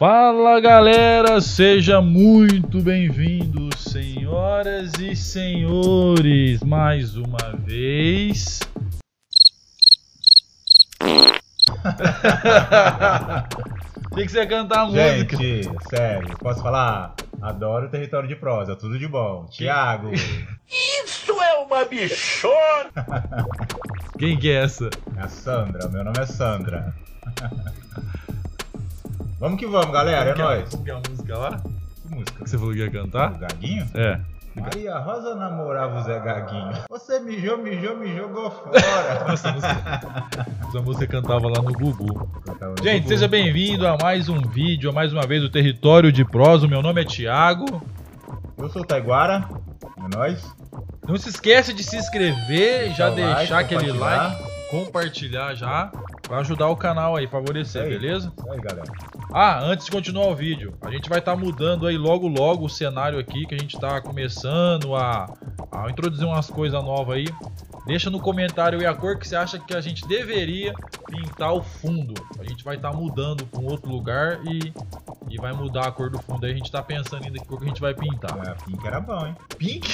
Fala galera, seja muito bem-vindo, senhoras e senhores, mais uma vez. Tem que você cantar a música. Gente, sério, posso falar? Adoro o território de prosa, tudo de bom. Tiago, Isso é uma bichona! Quem que é essa? é a Sandra, meu nome é Sandra. vamos que vamos, galera, é que nóis. Como que é a música lá? Que música? Que você falou que ia O cantar? Gaguinho? É. Maria Rosa namorava o Zé Gaguinho. Você mijou, mijou, me jogou fora. Essa música, essa música cantava lá no Gugu. No Gente, Gugu. seja bem-vindo a mais um vídeo, a mais uma vez do Território de Prosa. O meu nome é Thiago. Eu sou o Taiguara, é nóis. Não se esqueça de se inscrever, já Deixar o deixar like, aquele like, compartilhar já, pra ajudar o canal aí, favorecer, Isso aí. beleza? Isso aí, galera. Ah, antes de continuar o vídeo, a gente vai estar mudando aí logo logo o cenário aqui, que a gente tá começando a, a introduzir umas coisas novas aí. Deixa no comentário aí a cor que você acha que a gente deveria pintar o fundo. A gente vai estar mudando para um outro lugar e, e vai mudar a cor do fundo aí. A gente tá pensando ainda que cor que a gente vai pintar. É, Pink era bom, hein? Pink?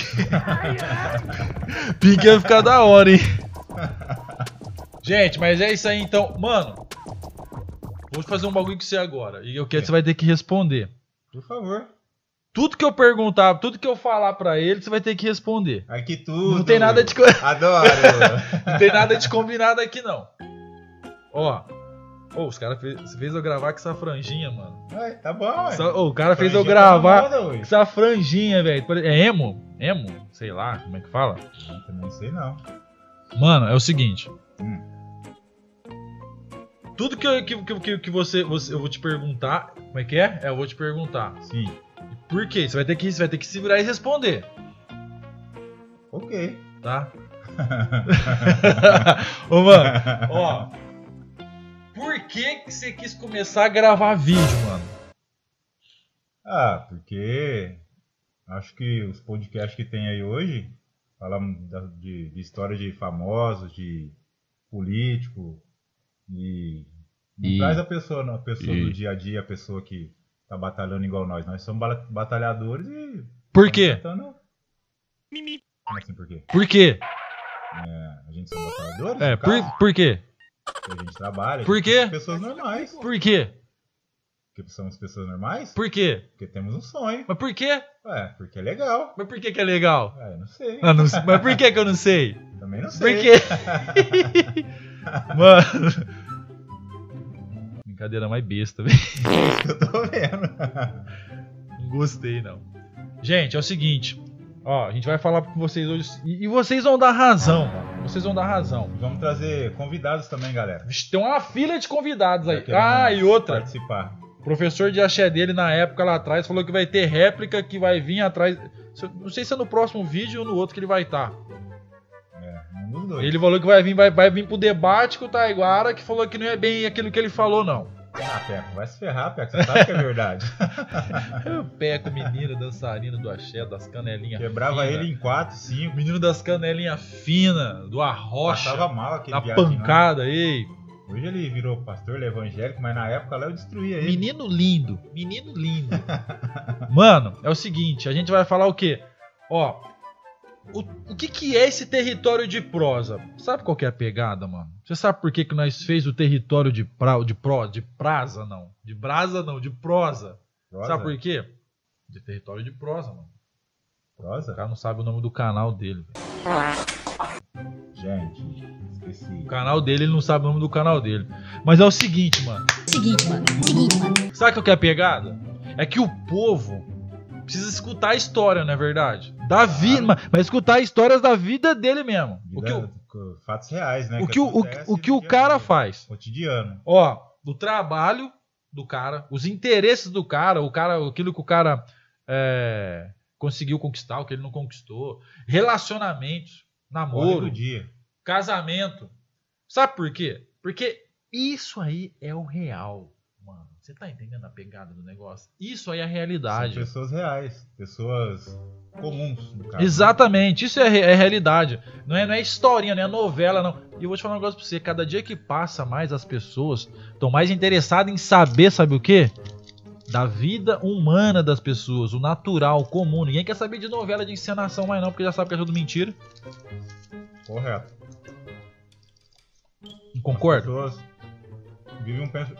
Pink ia ficar da hora, hein? Gente, mas é isso aí então. Mano, vou fazer um bagulho com você agora. E eu quero que você vai ter que responder. Por favor. Tudo que eu perguntar, tudo que eu falar pra ele, você vai ter que responder. Aqui tudo. Não tem nada de, Adoro. não tem nada de combinado aqui, não. Ó. Ô, os caras fez, fez eu gravar com essa franjinha, mano. Ué, tá bom. Essa- ô, o cara fez eu tá gravar moda, com ué. essa franjinha, velho. É emo? Emo? Sei lá, como é que fala? Eu também sei não. Mano, é o seguinte. Hum. Tudo que, eu- que, que, que, você, você. Eu vou te perguntar. Como é que é? É, eu vou te perguntar. Sim. Por quê? Você vai ter que, você vai ter que se virar e responder, Ok. tá? Ô, mano, ó. Por que, que você quis começar a gravar vídeo, mano? ah, porque acho que os podcasts que tem aí hoje falam de, de história de famosos, de político e não E- traz a pessoa, a pessoa e- do dia a dia, a pessoa que tá batalhando igual nós. Nós somos batalhadores e Por quê? Tentando- Como assim por quê? Por quê? É, a gente são batalhadores? É, por, por quê? Porque a gente trabalha. Por quê? são Pessoas normais. Por quê? Porque somos pessoas normais? Por quê? Porque temos um sonho. Mas por quê? Ué, porque é legal. Mas por que que é legal? Ué, eu não sei. Ah, não. Mas por que que eu não sei? Também não Por sei. quê? Mano. Brincadeira mais besta, velho. Eu tô vendo. Não gostei, não. Gente, é o seguinte. Ó, a gente vai falar com vocês hoje. E, e vocês vão dar razão, mano. Vocês vão dar razão. Vamos trazer convidados também, galera. Vixe, Tem uma fila de convidados aí. Ah, e outra. Participar. O professor de axé dele, na época lá atrás, falou que vai ter réplica que vai vir atrás. Não sei se é no próximo vídeo ou no outro que ele vai estar. É, um dois. Ele falou que vai vir, vai, vai vir pro debate com o Taiguara, que falou que não é bem aquilo que ele falou, não. Ah, Peco, vai se ferrar, Peco. Você sabe que é verdade. Eu peco menino dançarino do axé, das canelinhas Quebrava fina. ele em 4, 5. Menino das canelinhas finas, do arrocha, Passava mal aquele da viadinho, não. pancada, ei. Hoje ele virou pastor, ele é evangélico, mas na época lá eu destruía ele. Menino lindo, menino lindo. Mano, é o seguinte, a gente vai falar o quê? Ó, o, o que que é esse território de prosa? Sabe qual que é a pegada, mano? Você sabe por que que nós fez o território de pra, de pro, de praza, não? De brasa, não, de prosa. Prosa? Sabe por quê? De território de prosa, mano. O Prosa? cara não sabe o nome do canal dele. Gente, esqueci. O canal dele, ele não sabe o nome do canal dele. Mas é o seguinte, mano. Seguinte, mano. Seguinte, mano. Sabe qual que é a pegada? É que o povo precisa escutar a história, não é verdade? Da vida, mas, mas escutar histórias da vida dele mesmo. O que, o, Vida- fatos reais, né? o, que o, o, o que o cara faz. Cotidiano. Ó, o trabalho do cara, os interesses do cara, o cara, aquilo que o cara é, conseguiu conquistar, o que ele não conquistou, relacionamentos, namoro, casamento. Sabe por quê? Porque isso aí é o real. Você tá entendendo a pegada do negócio? Isso aí é a São realidade. pessoas reais. Pessoas comuns, no caso. Exatamente, isso é, é realidade. Não é, não é historinha, não é novela, não. E eu vou te falar um negócio pra você: cada dia que passa mais, as pessoas estão mais interessadas em saber, sabe o quê? da vida humana das pessoas, o natural, o comum. Ninguém quer saber de novela de encenação mais não, porque já sabe que é tudo mentira. Correto. Não concorda? As pessoas vivem um, pers-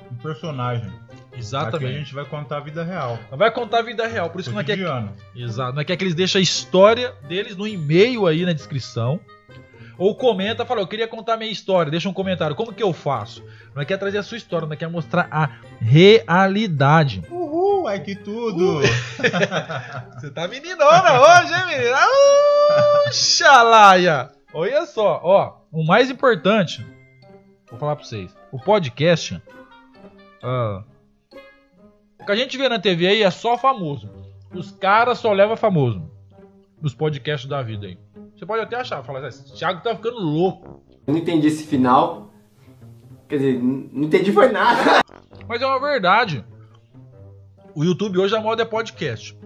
personagem. Aqui a Exatamente. gente vai contar a vida real. Vai contar a vida real, por isso que não é que Cotidiano. Exato. Não é que, que eles deixam a história deles no e-mail aí na descrição. Ou comenta, fala, eu queria contar minha história, deixa um comentário. Como que eu faço? Não é que é trazer a sua história, não é que é mostrar a realidade. Uhul, ai que tudo! Você tá meninona hoje, hein, menina? Uh, xalaia! Olha só, ó, o mais importante, vou falar pra vocês, o podcast, ah, o que a gente vê na TV aí é só famoso. Os caras só levam famoso nos podcasts da vida aí. Você pode até achar, falar assim, esse Thiago tá ficando louco. Eu não entendi esse final. Quer dizer, não entendi foi nada. Mas é uma verdade. O YouTube hoje a moda é podcast.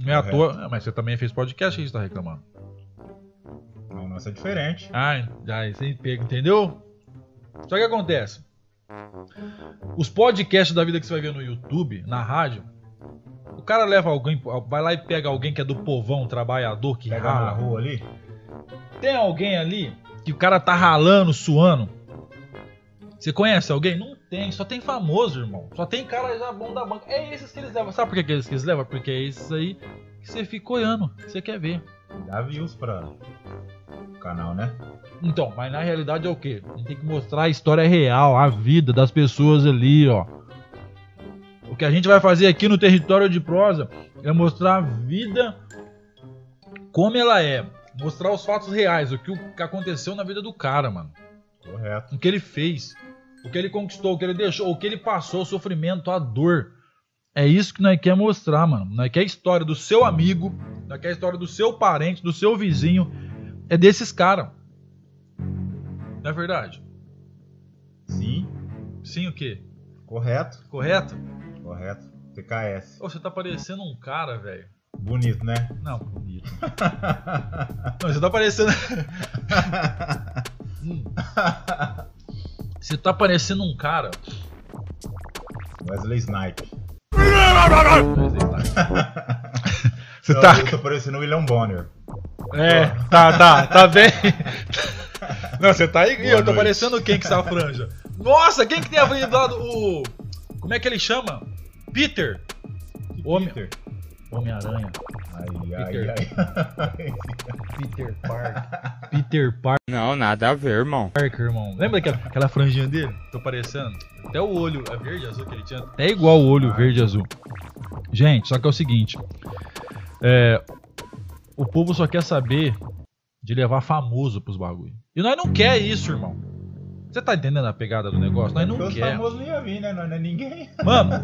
Não é à Correto. toa. Ah, Mas você também fez podcast, que você tá reclamando? Não, nossa é diferente. Ah, já, você pega, entendeu? Só que acontece. Os podcasts da vida que você vai ver no YouTube, na rádio, o cara leva alguém, vai lá e pega alguém que é do povão, trabalhador, que Pega na rala. rua ali. Tem alguém ali que o cara tá ralando, suando. Você conhece alguém? Não tem, só tem famoso, irmão. Só tem cara já bom da banca. É esses que eles levam. Sabe por que é esses que eles levam? Porque é esses aí que você fica olhando, que você quer ver. Dá views pra canal, né? Então, mas na realidade é o quê? A gente tem que mostrar a história real, a vida das pessoas ali, ó. O que a gente vai fazer aqui no território de prosa é mostrar a vida como ela é. Mostrar os fatos reais, o que, o que aconteceu na vida do cara, mano. Correto. O que ele fez, o que ele conquistou, o que ele deixou, o que ele passou, o sofrimento, a dor. É isso que nós quer mostrar, mano. Nós quer a história do seu amigo, nós quer a história do seu parente, do seu vizinho. É desses caras. Não é verdade? Sim, Sim, o quê? correto. Correto? Correto. TKS. Ô, você tá parecendo um cara, velho. Bonito, né? Não, bonito. Não, você tá parecendo. Hum. Você tá parecendo um cara. Wesley Snipes. Você Não, tá. Eu tô parecendo o William Bonner. É, tá, tá, tá bem. Não, você tá aí. Boa eu tô noite. parecendo quem que essa franja? Nossa, quem que tem a franja do lado? O. Como é que ele chama? Peter. Homem- Peter. Homem-Aranha. Ai, Peter. ai, ai. Peter Parker. Peter Parker, Não, nada a ver, irmão. irmão. Lembra daquela aquela franjinha dele? Tô parecendo. Até o olho é verde e azul que ele tinha. É igual o olho verde e azul. Gente, só que é o seguinte. É, o povo só quer saber de levar famoso pros bagulho. E nós não quer isso, irmão. Você tá entendendo a pegada do negócio? Nós não Porque os quer. famosos não iam vir, né? Não é ninguém. Mano.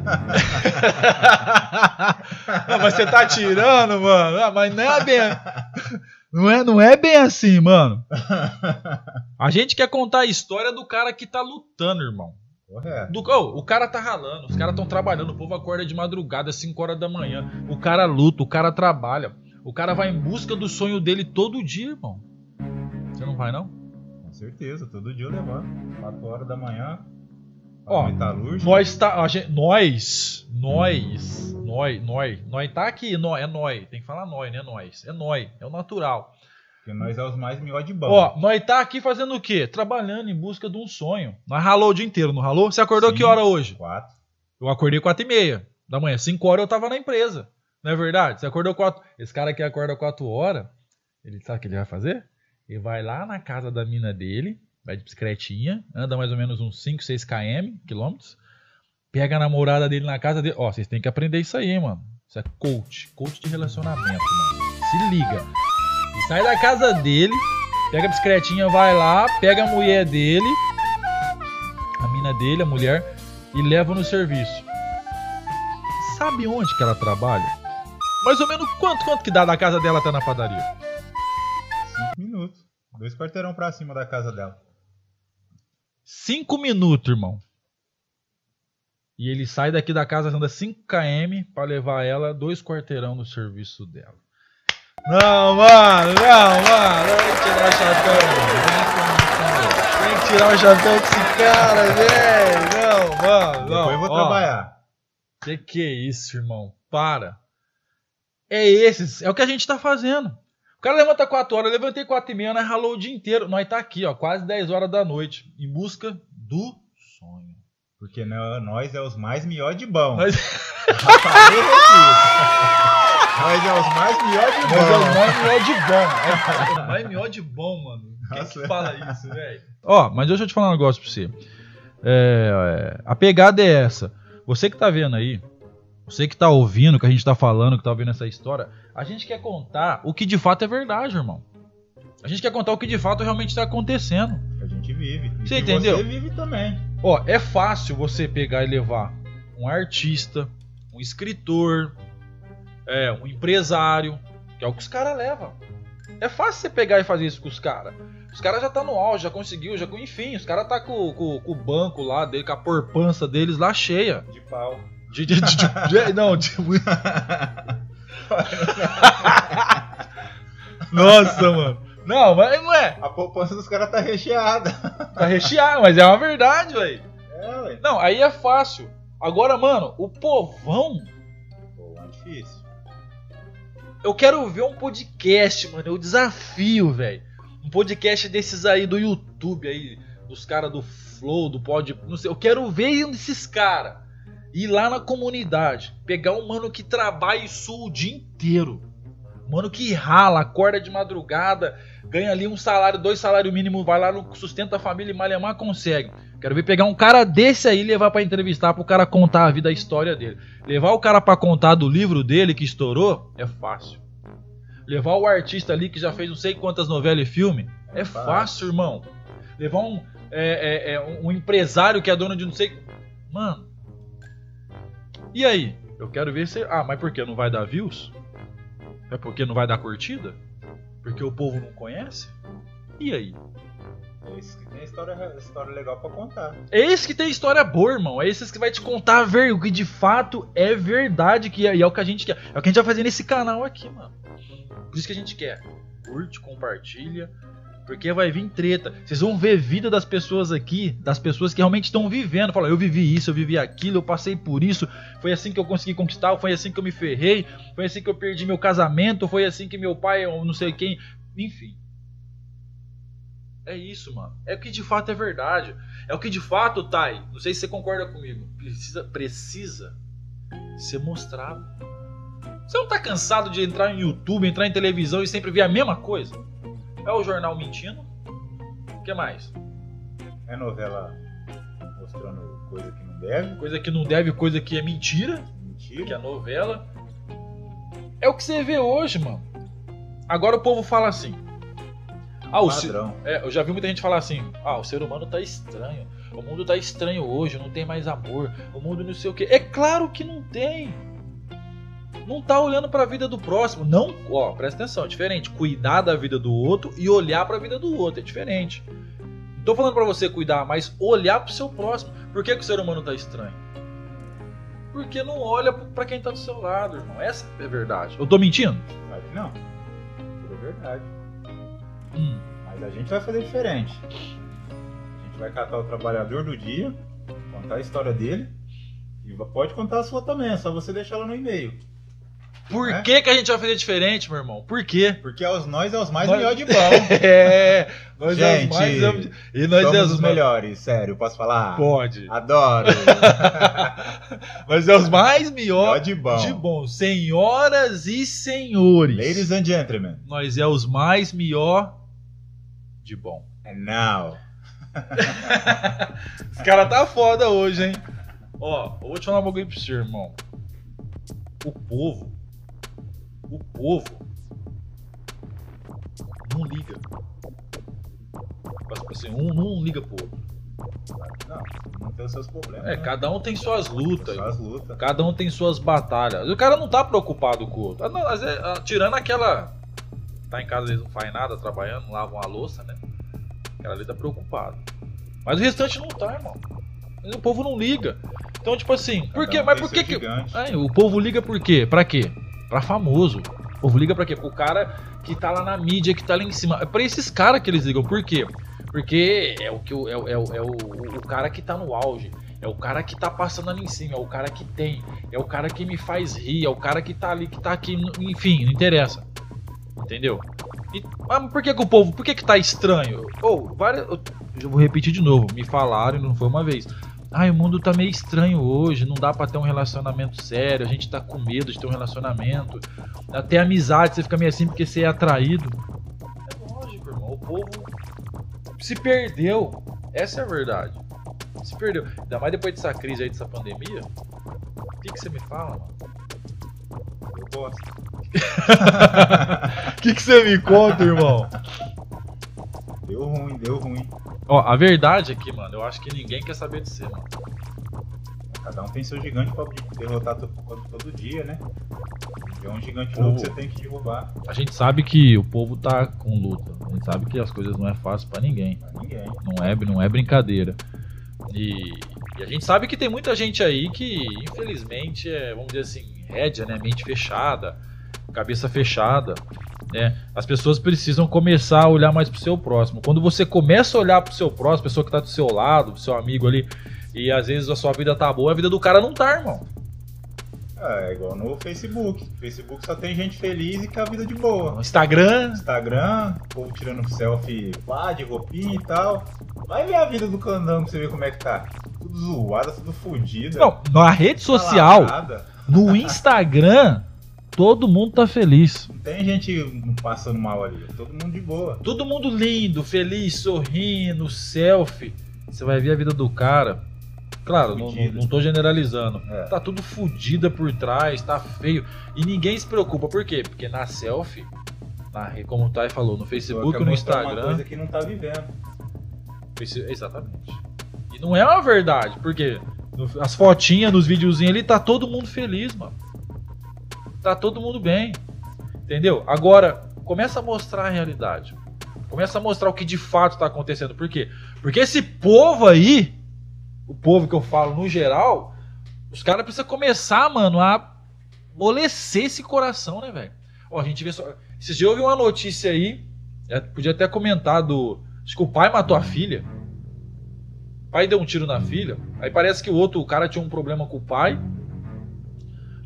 Não, mas você tá tirando, mano. Ah, mas não é bem. Não é, não é bem assim, mano. A gente quer contar a história do cara que tá lutando, irmão. Correto. Do, oh, o cara tá ralando, os caras estão trabalhando, o povo acorda de madrugada, 5 horas da manhã. O cara luta, o cara trabalha. O cara vai em busca do sonho dele todo dia, irmão. Você não vai, não? Com certeza, todo dia eu levanto. 4 horas da manhã. Ó. Nós tá. Gente, nós. Nós. Nós. Nós. Nós tá aqui. Nós, é nós. Tem que falar nós, né? Nós. É nós. É o natural. Porque nós é os mais melhor de banco. Ó, nós tá aqui fazendo o quê? Trabalhando em busca de um sonho. Nós ralou o dia inteiro, não ralou? Você acordou Sim. que hora hoje? 4. Eu acordei 4 e meia da manhã. 5 horas eu tava na empresa. Não é verdade? Você acordou 4. Esse cara que acorda 4 horas, ele sabe o que ele vai fazer? Ele vai lá na casa da mina dele, vai de bicicletinha, anda mais ou menos uns 5, 6 km, quilômetros, pega a namorada dele na casa dele. Ó, vocês têm que aprender isso aí, mano. Isso é coach, coach de relacionamento, mano. Se liga. E sai da casa dele, pega a bicicletinha, vai lá, pega a mulher dele, a mina dele, a mulher, e leva no serviço. Sabe onde que ela trabalha? Mais ou menos quanto, quanto que dá da casa dela até na padaria? 5 minutos. Dois quarteirão pra cima da casa dela. Cinco minutos, irmão. E ele sai daqui da casa, anda 5 km pra levar ela dois quarteirão no serviço dela. Não, mano, não, mano. Tem que tirar o chapéu. Tem que tirar o chapéu com esse cara, velho. Não, mano. Depois eu vou Ó, trabalhar. Que que é isso, irmão? Para. É esses, é o que a gente tá fazendo. O cara levanta 4 horas, eu levantei 4 e meia, nós ralou o dia inteiro. Nós tá aqui, ó, quase 10 horas da noite, em busca do sonho. Porque nó- nós é os mais melhor de bom. Nós. Nós é os mais melhor de nós é o bom. mais melhor de bom. É o mais melhor de bom, mano. Quem que Nossa. fala isso, velho? Ó, mas deixa eu te falar um negócio pra você. É, é, a pegada é essa. Você que tá vendo aí, você que tá ouvindo o que a gente tá falando, que tá ouvindo essa história, a gente quer contar o que de fato é verdade, irmão. A gente quer contar o que de fato realmente tá acontecendo. A gente vive. E Você entendeu? Você vive também. Ó, é fácil você pegar e levar um artista, um escritor, é, um empresário, que é o que os caras levam. É fácil você pegar e fazer isso com os caras. Os caras já tá no auge, já conseguiu, já enfim, os caras tá com, com- com o banco lá dele, com a porpança deles lá cheia. De pau. De, de- de- de- não, de... Nossa, mano. Não, mas não é. A poupança dos caras tá recheada. Tá recheado, mas é uma verdade, velho. É, ué. Não, aí é fácil. Agora, mano, o povão. Pô, é difícil. Eu quero ver um podcast, mano. Eu desafio, velho. Um podcast desses aí do YouTube aí. Dos caras do Flow, do Pod. Não sei. Eu quero ver um desses caras. Ir lá na comunidade. Pegar um mano que trabalha e sua o dia inteiro. Mano que rala, acorda de madrugada, ganha ali um salário, dois salários mínimos, vai lá, no, sustenta a família e Malemar consegue. Quero ver pegar um cara desse aí e levar pra entrevistar pro cara contar a vida, a história dele. Levar o cara pra contar do livro dele que estourou é fácil. Levar o artista ali que já fez não sei quantas novelas e filme é fácil, irmão. Levar um, é, é, é, um- um empresário que é dono de não sei. Mano. E aí? Eu quero ver se. Ah, mas por que? Não vai dar views? É porque não vai dar curtida? Porque o povo não conhece? E aí? É isso que tem história, história legal pra contar. É esse que tem história boa, irmão. É esse que vai te contar a ver- o que de fato é verdade, que é, e é o que a gente quer. É o que a gente vai fazer nesse canal aqui, mano. Por isso que a gente quer. Curte, compartilha. Porque vai vir treta. Vocês vão ver vida das pessoas aqui, das pessoas que realmente estão vivendo. Fala, eu vivi isso, eu vivi aquilo, eu passei por isso. Foi assim que eu consegui conquistar, foi assim que eu me ferrei, foi assim que eu perdi meu casamento, foi assim que meu pai, eu não sei quem. Enfim. É isso, mano. É o que de fato é verdade. É o que de fato, Thay, não sei se você concorda comigo, precisa, precisa ser mostrado. Você não tá cansado de entrar em YouTube, entrar em televisão e sempre ver a mesma coisa? É o jornal mentindo? O que mais? É novela mostrando coisa que não deve. Coisa que não deve, coisa que é mentira, que é Mentira. novela. É o que você vê hoje, mano. Agora o povo fala assim. Ah, o. É, eu já vi muita gente falar assim: ah, o ser humano tá estranho. O mundo tá estranho hoje, não tem mais amor. O mundo não sei o que. É claro que não tem. Não tá olhando pra vida do próximo. Não, ó, presta atenção, é diferente. Cuidar da vida do outro e olhar pra vida do outro é diferente. Não tô falando pra você cuidar, mas olhar pro seu próximo. Por que, que o ser humano tá estranho? Porque não olha pra quem tá do seu lado, irmão. Essa é a verdade. Eu tô mentindo? Claro que não. Tudo é verdade. Hum. Mas a gente vai fazer diferente. A gente vai catar o trabalhador do dia, contar a história dele. E pode contar a sua também, é só você deixar ela no e-mail. Por É? que, que a gente vai fazer diferente, meu irmão? Por quê? Porque é nós é os mais Nós- melhor de bom. É, nós é Gente, os mais e nós Somos é os os melhores, sério, posso falar? pode. Adoro. Nós é os mais Melhor melhor de bom. de bom, senhoras e senhores. Ladies and gentlemen. Nós é os mais melhor de bom. And now. Esse cara tá foda hoje, hein? Ó, eu vou te falar um bagulho pra você, irmão. O povo, o povo não liga. Tipo assim, um não liga pro outro. Não, não tem os seus problemas. É, né? cada um tem suas lutas. Só as lutas. Cada um tem suas batalhas. O cara não tá preocupado com o outro. Ah, não, às vezes, ah, tirando aquela. Tá em casa, vezes não faz nada, trabalhando, não lava uma louça, né? Aquela ali tá preocupado. Mas o restante não tá, irmão. O povo não liga. Então, tipo assim, por quê? um Mas tem por que que. Ai, o povo liga por quê? Pra quê? Pra famoso. O povo liga pra quê? Pro cara que tá lá na mídia, que tá lá em cima. É pra esses caras que eles ligam. Por quê? Porque é o, que é, o- é, o- é o, o cara que tá no auge. É o cara que tá passando ali em cima, é o cara que tem, é o cara que me faz rir, é o cara que tá ali, que tá aqui, enfim, não interessa. Entendeu? E, mas por que, que o povo, por que que tá estranho? Ou, várias, eu, eu vou repetir de novo, me falaram, e não foi uma vez. Ai, o mundo tá meio estranho hoje, não dá pra ter um relacionamento sério, a gente tá com medo de ter um relacionamento. Até amizade, você fica meio assim porque você é atraído. É lógico, irmão, o povo se perdeu. Essa é a verdade. Se perdeu. Ainda mais depois dessa crise aí, dessa pandemia. O que, que você me fala, mano? Eu gosto. O que, que você me conta, irmão? Deu ruim, deu ruim. Ó, a verdade é que, mano, eu acho que ninguém quer saber de você, mano. Cada um tem seu gigante pra derrotar todo, todo dia, né? É um gigante novo que você tem que derrubar. A gente sabe que o povo tá com luta. A gente sabe que as coisas não é fácil pra ninguém. Pra ninguém. Não é, não é brincadeira. E, e a gente sabe que tem muita gente aí que, infelizmente, é, vamos dizer assim, rédea, né? Mente fechada, cabeça fechada. Né? As pessoas precisam começar a olhar mais pro seu próximo. Quando você começa a olhar pro seu próximo, pessoa que tá do seu lado, pro seu amigo ali, e às vezes a sua vida tá boa, a vida do cara não tá, irmão. Ah, é igual no Facebook. Facebook só tem gente feliz e com a vida de boa. Instagram, Instagram, o povo tirando selfie lá de roupinha e tal. Vai ver a vida do candango pra você ver como é que tá. Tudo zoada, tudo fodida. não, na rede social, no Instagram, todo mundo tá feliz. Não tem gente passando mal ali. Todo mundo de boa. Todo mundo lindo, feliz, sorrindo, selfie. Você vai ver a vida do cara. Claro, não, não, tô generalizando. É. Tá tudo fodida por trás, tá feio. E ninguém se preocupa. Por quê? Porque na selfie, na, como o Tai falou, no Facebook, no mostrar Uma Instagram. coisa que não tá vivendo. Exatamente. E não é uma verdade, porque as fotinhas, nos videozinhos ali, tá todo mundo feliz, mano. Tá todo mundo bem. Entendeu? Agora, começa a mostrar a realidade. Começa a mostrar o que de fato tá acontecendo. Por quê? Porque esse povo aí, o povo que eu falo no geral, os caras precisam começar, mano, a amolecer esse coração, né, velho? Ó, a gente vê só. Esses dias eu uma notícia aí, é, podia até comentar do. Acho que o pai matou a filha. O pai deu um tiro na filha. Aí parece que o outro, o cara tinha um problema com o pai.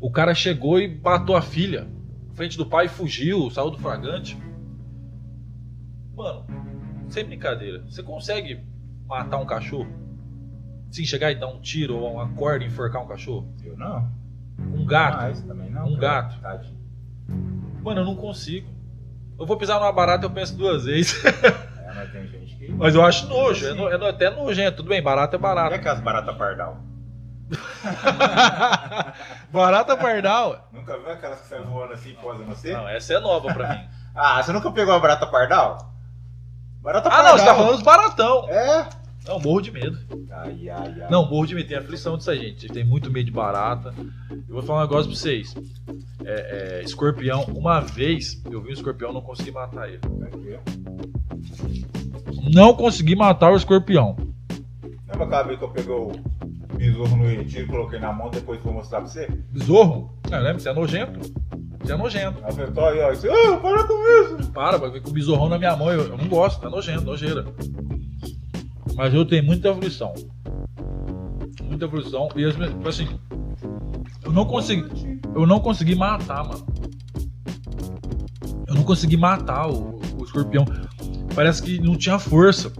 O cara chegou e matou a filha. Frente do pai, fugiu, saiu do fragante. Mano, sem brincadeira. Você consegue matar um cachorro? Sim, chegar e dar um tiro ou uma corda e enforcar um cachorro? Eu não. Um gato? Mas também não. Um gato. Tadinho. Mano, eu não consigo. Eu vou pisar numa barata eu penso duas vezes. É, mas tem gente que. Mas eu acho nojo. É, no- é no- até nojento. Tudo bem, barata é barata. aquelas baratas pardal? barata pardal. Nunca viu aquelas que saem voando assim e posam você? Não, essa é nova pra mim. Ah, você nunca pegou a barata pardal? Barata Ah, pardal. não, você tá falando dos baratão. É? Não, morro de medo. Ai, ai, ai. Não, morro de medo. Tem aflição disso aí, gente. Vocês têm muito medo de barata. Eu vou falar um negócio pra vocês. É, é, escorpião, uma vez eu vi um escorpião não consegui matar ele. Aqui, Não consegui matar o escorpião. Lembra aquela vez que eu peguei besouro no retiro, coloquei na mão, depois vou mostrar pra você? Besouro? Não, lembra? Você é nojento. Você é nojento. Tô aí, ó. e Você, ah, para com isso. Para, vai ver com o besorrão na minha mão. Eu, eu não gosto, tá nojento, nojeira. Mas eu tenho muita aflição. Muita aflição. E as minhas- assim, eu não consegui. Eu não consegui matar, mano. Eu não consegui matar o, o escorpião. Parece que não tinha força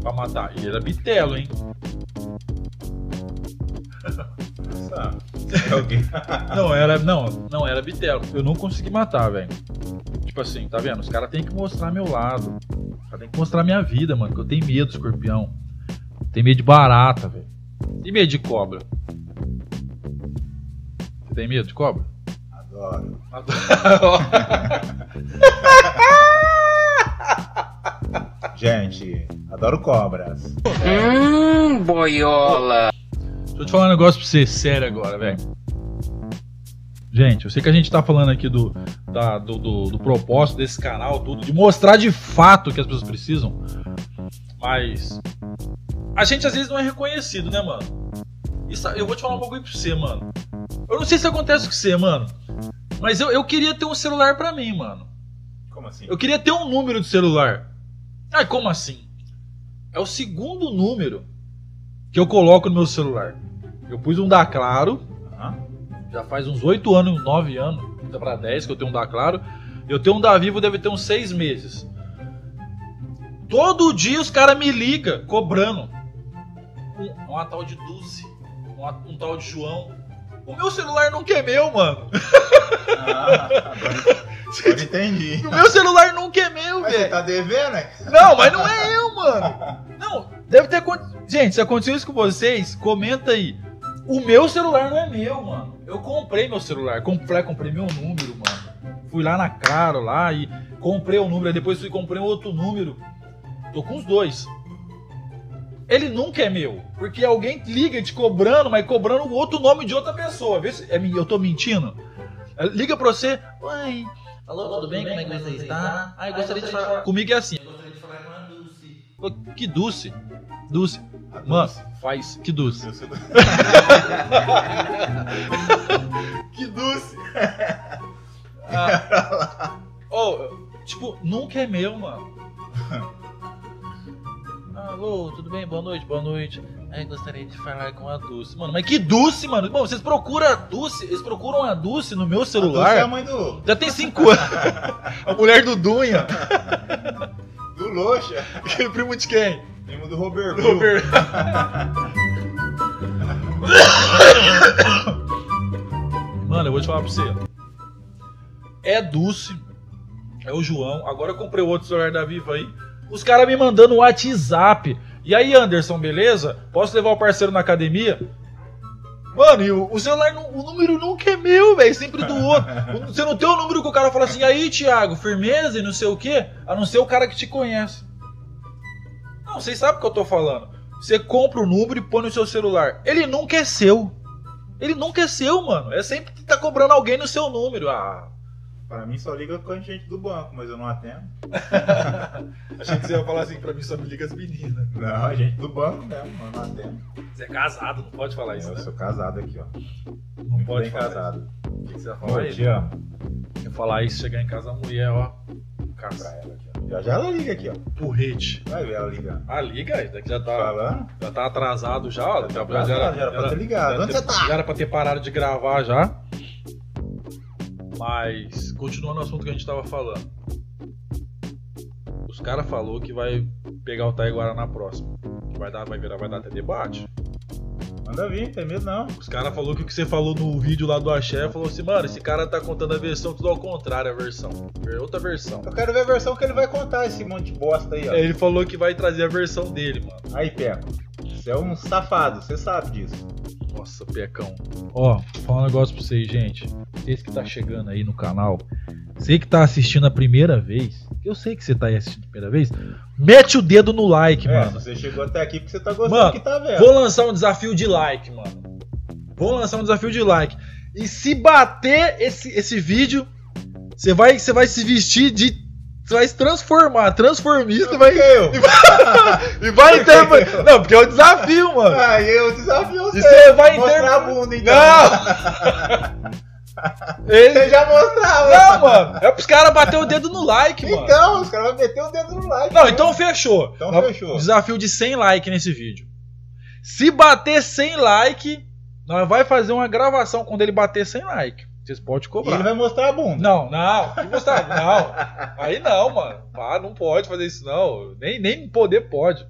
pra matar. E era bitelo, hein? Nossa, é alguém. Não, era. Não, não, era bitelo. Eu não consegui matar, velho. Tipo assim, tá vendo? Os caras têm que mostrar meu lado. Os caras têm que mostrar minha vida, mano. Que eu tenho medo do escorpião. Tenho medo de barata, velho. E medo de cobra? Você tem medo de cobra? Adoro. Gente, adoro cobras. Hum, boiola. Deixa eu te falar um negócio pra você, sério agora, velho. Gente, eu sei que a gente tá falando aqui do, da- do, do- do propósito desse canal, tudo, de mostrar de fato o que as pessoas precisam. Mas a gente às vezes não é reconhecido, né, mano? Isso, eu vou te falar um bagulho pra você, mano. Eu não sei se acontece com você, mano. Mas eu, eu queria ter um celular pra mim, mano. Como assim? Eu queria ter um número de celular. Ai, como assim? É o segundo número que eu coloco no meu celular. Eu pus um da Claro, já faz uns 8 anos, 9 anos, até pra 10 que eu tenho um da Claro. Eu tenho um da Vivo, deve ter uns 6 meses. Todo dia os caras me ligam, cobrando. Um, uma tal de Dulce, uma- um tal de João. O meu celular nunca é meu, mano. Ah, agora, agora entendi. O meu celular nunca é meu, Mas você velho. tá devendo, né? Não, mas não é eu, mano. Não, deve ter. Gente, se aconteceu isso com vocês, comenta aí. O meu celular não é meu, mano. Eu comprei meu celular. Comprei, comprei meu número, mano. Fui lá na Claro lá e comprei o número. Depois fui comprei um outro número. Tô com os dois. Ele nunca é meu. Porque alguém liga te cobrando, mas cobrando outro nome de outra pessoa. Vê se é, eu tô mentindo. Liga pra você. Oi. Alô, tudo bem? Como é que você está? Ah, eu gostaria de falar. Comigo é assim. Eu gostaria de falar com a Dulce. Pô, Que Dulce. Dulce. Mano, faz. Que Dulce. Eu sou do- que doce! Oh, tipo, nunca é meu, mano. Alô, tudo bem? Boa noite, boa noite. Ai, gostaria de falar com a Dulce. Mano, mas que Dulce, mano? Bom, vocês procuram a Dulce, eles procuram a Dulce no meu Você é a celular. mãe do, Já tem cinco anos. A mulher do Dunha. Do Loxa, Aquele primo de quem? primo do Robert Robert. Mano, eu vou te falar pra você. É Dulce, é o João. Agora eu comprei outro celular da Viva aí. Os caras me mandando WhatsApp. E aí, Anderson, beleza? Posso levar o parceiro na academia? Mano, e o, o celular, nu- o número nunca é meu, velho. Sempre do outro. Você não tem o número que o cara fala assim, aí, Thiago, firmeza e não sei o quê. A não ser o cara que te conhece. Não, vocês sabem o que eu tô falando. Você compra o número e põe no seu celular. Ele nunca é seu. Ele nunca é seu, mano. É sempre que tá cobrando alguém no seu número. Ah, Pra mim só liga com a gente do banco, mas eu não atendo. achei que você ia falar assim, pra mim só me liga as meninas. Não, a gente do banco mesmo, eu não atendo. Você é casado, não pode falar isso, Eu né? sou casado aqui, ó. Não Muito pode bem falar casado. isso. O que que você vai falar aí? te amo. Eu falar isso, chegar em casa, a mulher, ó. Pra Caça. ela aqui, ó. Já já ela liga aqui, ó. Porrete. Vai ver ela ligando. Ah, liga, isso daqui já tá, Falando? já tá atrasado já, ó. Já, atrasado, já era pra ter ligado. já Onde você tá? Já era pra ter parado de gravar já. Mas, continuando o assunto que a gente tava falando. Os caras falou que vai pegar o Taiguara na próxima. Que vai dar, vai virar, vai dar até debate. Manda vir, tem medo não. Os caras falou que o que você falou no vídeo lá do Axé, falou assim, mano, esse cara tá contando a versão tudo ao contrário, a versão. É Outra versão. Eu quero ver a versão que ele vai contar, esse monte de bosta aí, ó. Ele falou que vai trazer a versão dele, mano. Aí, Peco. Você é um safado, você sabe disso. Nossa, pecão. Ó, vou falar um negócio pra vocês, gente. Vocês que tá chegando aí no canal, você que tá assistindo a primeira vez, eu sei que você tá aí assistindo a primeira vez, mete o dedo no like, É, mano. você chegou até aqui porque você tá gostando Mano, que tá vendo. Vou lançar um desafio de like, mano. Vou lançar um desafio de like. E se bater esse, esse vídeo, você vai, você vai se vestir de. Você vai se transformar, transformista, vai. Eu. E vai interpretar. Não, porque é o desafio, mano. Aí eu desafio você. E você vai interpretar. a bunda, então. Não! Ele... Você já mostrava. Não, mano. É pros caras bater o dedo no like, mano. Então, os caras vão meter o dedo no like. Não, então fechou. Então Nós- fechou. Desafio de 100 likes nesse vídeo. Se bater 100 likes, nós vai fazer uma gravação quando ele bater 100 likes. Vocês podem E cobrar. ele vai mostrar a bunda. Não, não. Que mostrar? não. Aí não, mano. Ah, não pode fazer isso, não. Nem, nem poder pode.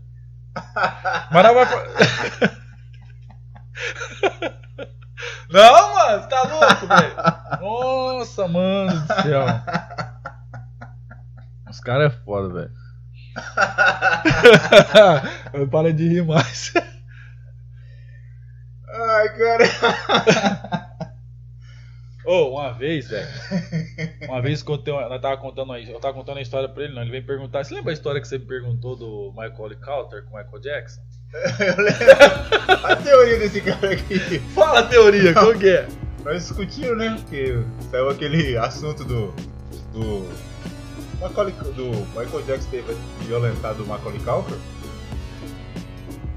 Mas nós vai. Não, mano, você tá louco, velho. Nossa, mano do céu. Os caras é foda, velho. Eu Para de rir mais. Ai, cara. Ô, uma vez, velho. Uma vez contei, nós tava contando aí, eu tava contando a história pra ele, não. Ele vem perguntar. Você lembra a história que você me perguntou do Michael Calter com o Michael Jackson? Eu lembro. A teoria desse cara aqui. Fala a teoria, qual que é? Nós discutimos, né? Porque saiu aquele assunto do. do. Macaulay, do Michael Jackson ter violentado o Macaulay Culkin.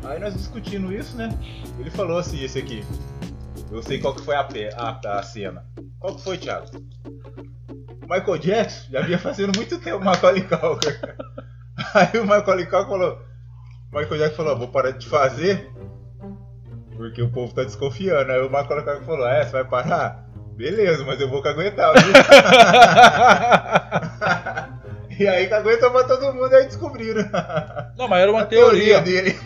Aí nós discutindo isso, né? Ele falou assim, esse aqui. Eu sei qual que foi a, pe- a, a cena. Qual que foi, Thiago? Michael Jackson já vinha fazendo muito tempo o Macaulay Culkin. Aí o Macaulay Culkin falou... Michael Jackson falou, vou parar de fazer Porque o povo tá desconfiando. Aí o Macaulay Culkin falou: É, você vai parar? Beleza, mas eu vou caguetar, viu? e aí caguetou pra todo mundo, aí descobriram. Não, mas era uma A teoria. dele.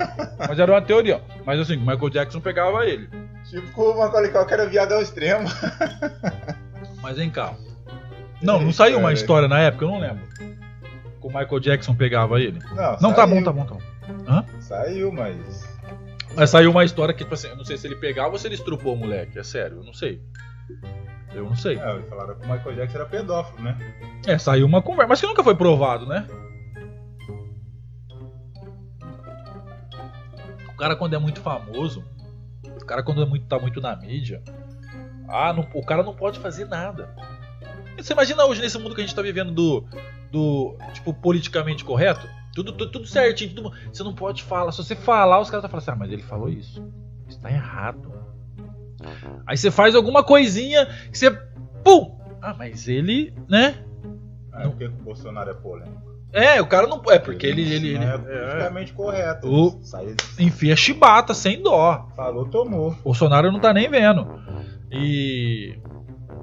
Mas era uma teoria. Mas assim, o Michael Jackson pegava ele. Tipo, o Macaulay Culkin era viado ao extremo. Mas vem cá. Não, não saiu uma É. história na época, eu não lembro. Que o Michael Jackson pegava ele. Não, Não, tá saiu. bom, tá bom, tá bom. Hã? Saiu, mas. Mas saiu uma história que, tipo assim, eu não sei se ele pegava ou se ele estrupou o moleque. É sério, eu não sei. Eu não sei. É, falaram que o Michael Jackson era pedófilo, né? É, saiu uma conversa, mas que nunca foi provado, né? O cara quando é muito famoso, o cara quando é muito, tá muito na mídia, ah, não- o cara não pode fazer nada. Você imagina hoje nesse mundo que a gente tá vivendo do, do tipo, politicamente correto? Tudo, tudo, tudo certinho, tudo, você não pode falar. Se você falar, os caras vão falar assim, ah, mas ele falou isso. Isso tá errado. Aí você faz alguma coisinha que você. Pum! Ah, mas ele, né? É porque o Bolsonaro é polêmico. É, o cara não. É porque ele. ele, ele é é, politicamente correto. O- enfia chibata sem dó. falou, tomou. Bolsonaro não tá nem vendo. E.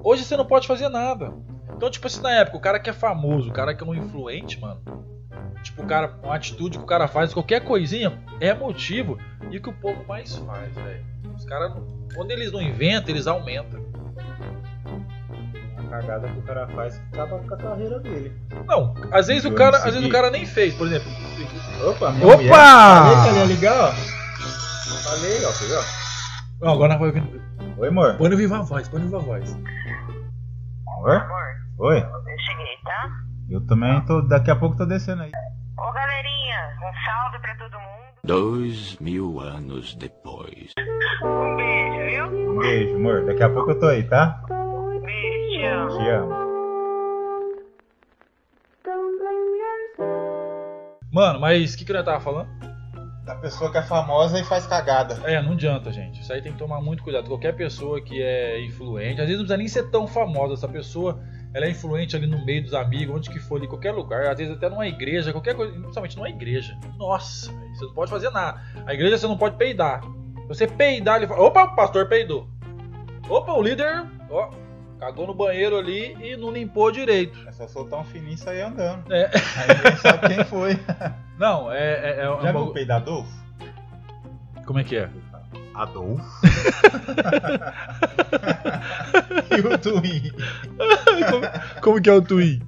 Hoje você não pode fazer nada. Então, tipo assim, na época, o cara que é famoso, o cara que é um influente, mano. Tipo, o cara, uma atitude que o cara faz, qualquer coisinha, é motivo. E o que o povo mais faz, velho. Os caras, quando eles não inventam, eles aumentam. A cagada que o cara faz acaba com a carreira dele. Não, às vezes o cara, às vezes o cara nem fez, por exemplo. Opa, minha Opa! mulher. Falei que ia ligar, ó. Falei, ó, viu? Não, agora nós vamos ouvir. Oi, amor. Põe no viva voz, põe no viva voz. Amor? Oi? Eu cheguei, tá? Eu também tô. Daqui a pouco tô descendo aí. Ô galerinha, um salve pra todo mundo. Dois mil anos depois. Um beijo, viu? Um beijo, amor. Daqui a pouco eu tô aí, tá? Te amo. Te amo. Mano, mas o que, que nós tava falando? Da pessoa que é famosa e faz cagada. É, não adianta, gente. Isso aí tem que tomar muito cuidado. Qualquer pessoa que é influente, às vezes não precisa nem ser tão famosa. Essa pessoa, ela é influente ali no meio dos amigos, onde que for, ali, qualquer lugar. Às vezes até numa igreja, qualquer coisa. Principalmente numa igreja. Nossa, você não pode fazer nada. A igreja você não pode peidar. Você peidar, ele fala: opa, o pastor peidou. Opa, o líder, ó, cagou no banheiro ali e não limpou direito. É só soltar um fininho e sair andando. É. Aí ninguém sabe quem foi. Não, é. é, é um Já viu bagulho- o peido Adolfo? Como é que é? Adolfo? e o Twin? como, como que é o Twin?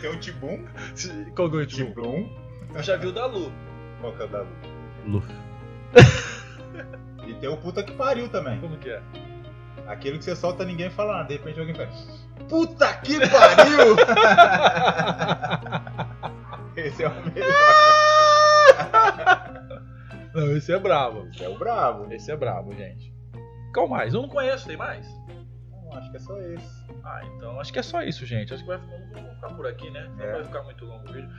Tem o Tibum? Qual que é o Twin? Tibum. Eu já vi o da Lu. Qual que é o da Lu? Lu. E tem o puta que pariu também. Como que é? Aquele que você solta ninguém fala nada. De repente alguém faz. Puta que pariu! Esse é o melhor. Não, esse é brabo. Esse é o brabo. Esse é brabo, gente. Qual mais? Eu não conheço, tem mais? Não, acho que é só esse. Ah, então acho que é só isso, gente. Acho que vai ficar, vamos ficar por aqui, né? Não É. vai ficar muito longo o vídeo.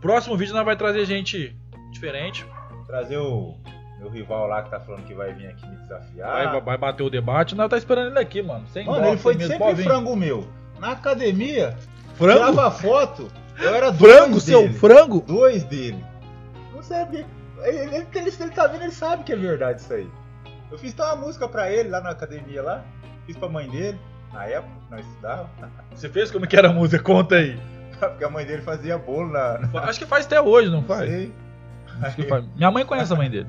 Próximo vídeo nós vai trazer gente diferente. Trazer o meu rival lá que tá falando que vai vir aqui me desafiar. Vai, vai bater o debate. Nós tá esperando ele aqui, mano. Sem Mano, ele foi sempre frango meu. Na academia, Frango? tirava foto, eu era dois Frango, seu dele. frango? Dois dele. Não sei porque. Ele, ele, ele, ele tá vendo, ele sabe que é verdade isso aí. Eu fiz até uma música pra ele lá na academia lá. Fiz pra mãe dele, na época, nós estudávamos. Você fez como que era a música? Conta aí. Porque a mãe dele fazia bolo na. Acho que faz até hoje, não não faz? sei. Acho que faz. Minha mãe conhece a mãe dele.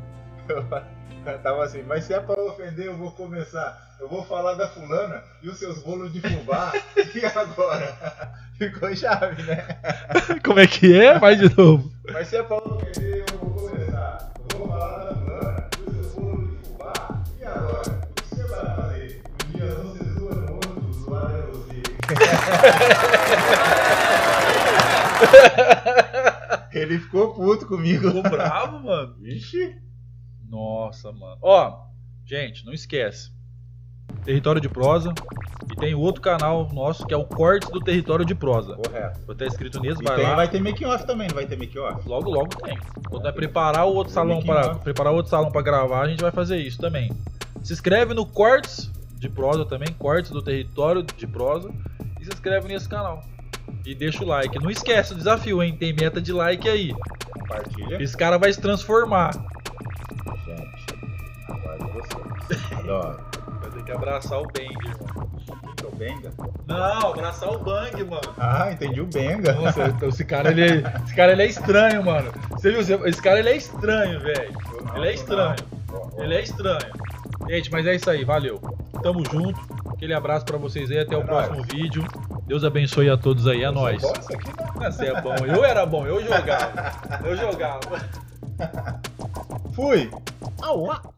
Eu tava assim, mas se é pra ofender, eu vou começar. Eu vou falar da fulana e os seus bolos de fubá. e agora? Ficou chave, né? Como é que é? Faz de novo. Mas se é pra ofender, eu vou começar. Eu vou falar da fulana e os seus bolos de fubá. E agora? O que você vai fazer? Um dia vocês duas no outro, zoar é você. Ele ficou puto comigo. Ficou bravo, mano. Vixe. Nossa, mano. Ó, gente, não esquece. Território de Prosa. E tem outro canal nosso que é o Cortes do Território de Prosa. Correto. Vou estar escrito nisso, E vai tem, lá. vai ter make off também, não vai ter make off? Logo, logo tem. Quando nós preparar o outro Tem salão para preparar outro salão para gravar, a gente vai fazer isso também. Se inscreve no Cortes de Prosa também, Cortes do Território de Prosa. E se inscreve nesse canal. E deixa o like. Não esquece o desafio, hein? Tem meta de like aí. Compartilha. Esse cara vai se transformar. Da hora. Vai ter que abraçar o Bang, mano. Então, Benga? Não, abraçar o Bang, mano. Ah, entendi o Benga. Nossa, então esse cara, ele é, esse cara ele é estranho, mano. Você viu? Esse cara ele é estranho, velho. Ele é estranho. Ele é estranho. Gente, mas é isso aí, valeu. Tamo junto. Aquele abraço pra vocês aí, até o É próximo vídeo. Deus abençoe a todos aí, é nóis. Né? Você é bom, eu era bom, eu jogava. Eu jogava. Fui! Aua.